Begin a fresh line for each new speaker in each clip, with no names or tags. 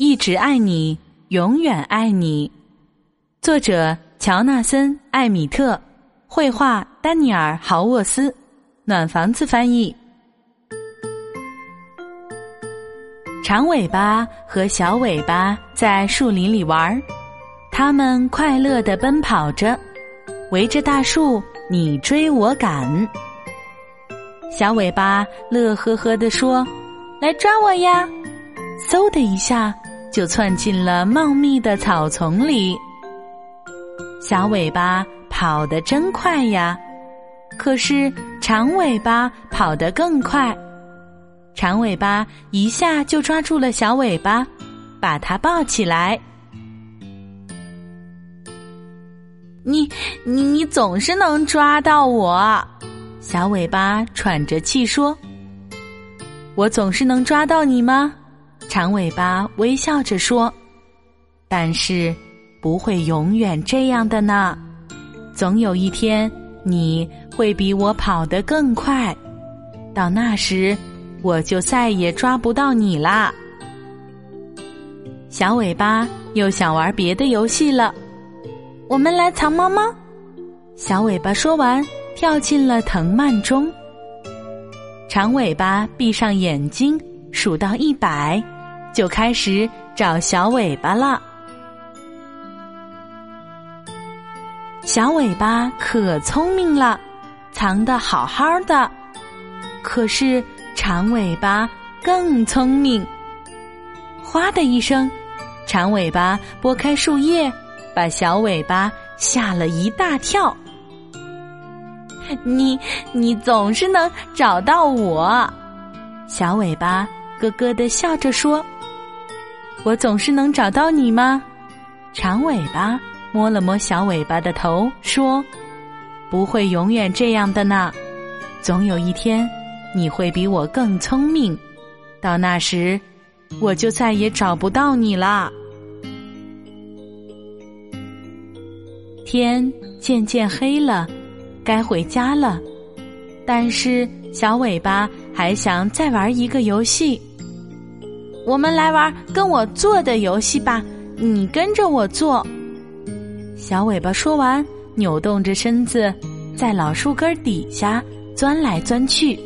一直爱你，永远爱你。作者：乔纳森·艾米特，绘画：丹尼尔·豪沃斯，暖房子翻译。长尾巴和小尾巴在树林里玩儿，他们快乐的奔跑着，围着大树你追我赶。小尾巴乐呵呵地说：“来抓我呀！”嗖的一下。就窜进了茂密的草丛里。小尾巴跑得真快呀，可是长尾巴跑得更快。长尾巴一下就抓住了小尾巴，把它抱起来。你你你总是能抓到我，小尾巴喘着气说：“我总是能抓到你吗？”长尾巴微笑着说：“但是不会永远这样的呢，总有一天你会比我跑得更快，到那时我就再也抓不到你啦。”小尾巴又想玩别的游戏了，我们来藏猫猫。小尾巴说完，跳进了藤蔓中。长尾巴闭上眼睛，数到一百。就开始找小尾巴了。小尾巴可聪明了，藏得好好的。可是长尾巴更聪明。哗的一声，长尾巴拨开树叶，把小尾巴吓了一大跳。你你总是能找到我，小尾巴咯咯的笑着说。我总是能找到你吗？长尾巴摸了摸小尾巴的头，说：“不会永远这样的呢，总有一天你会比我更聪明，到那时我就再也找不到你啦。”天渐渐黑了，该回家了，但是小尾巴还想再玩一个游戏。我们来玩跟我做的游戏吧，你跟着我做。小尾巴说完，扭动着身子，在老树根底下钻来钻去。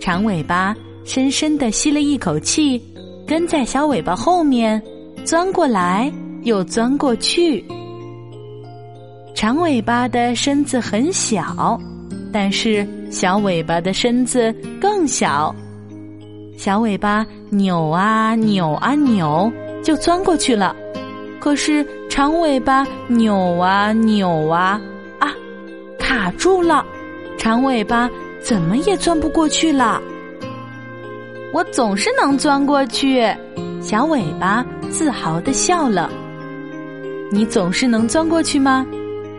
长尾巴深深的吸了一口气，跟在小尾巴后面钻过来又钻过去。长尾巴的身子很小，但是小尾巴的身子更小。小尾巴扭啊扭啊扭，就钻过去了。可是长尾巴扭啊扭啊啊，卡住了。长尾巴怎么也钻不过去了。我总是能钻过去，小尾巴自豪的笑了。你总是能钻过去吗？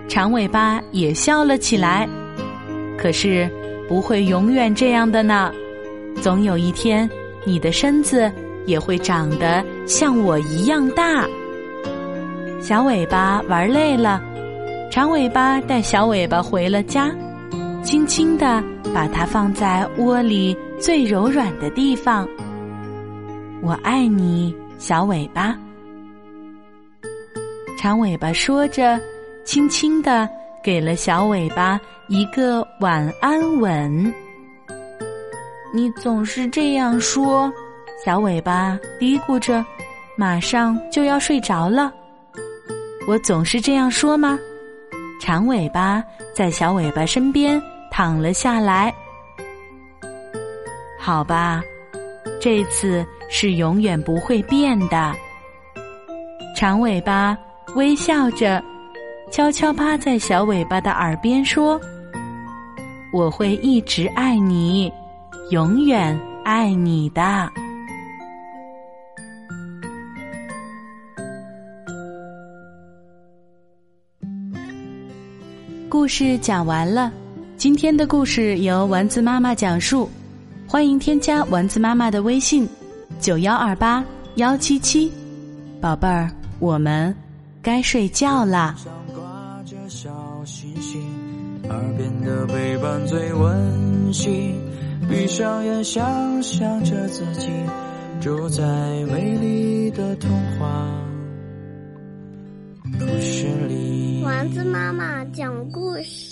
长尾巴也笑了起来。可是不会永远这样的呢。总有一天，你的身子也会长得像我一样大。小尾巴玩累了，长尾巴带小尾巴回了家，轻轻地把它放在窝里最柔软的地方。我爱你，小尾巴。长尾巴说着，轻轻地给了小尾巴一个晚安吻。你总是这样说，小尾巴嘀咕着，马上就要睡着了。我总是这样说吗？长尾巴在小尾巴身边躺了下来。好吧，这次是永远不会变的。长尾巴微笑着，悄悄趴在小尾巴的耳边说：“我会一直爱你。”永远爱你的。故事讲完了，今天的故事由丸子妈妈讲述，欢迎添加丸子妈妈的微信：九幺二八幺七七，宝贝儿，我们该睡觉啦。
星星耳边的陪伴最温馨。闭上眼，想象着自己住在美丽的童话故事里。
丸子妈妈讲故事。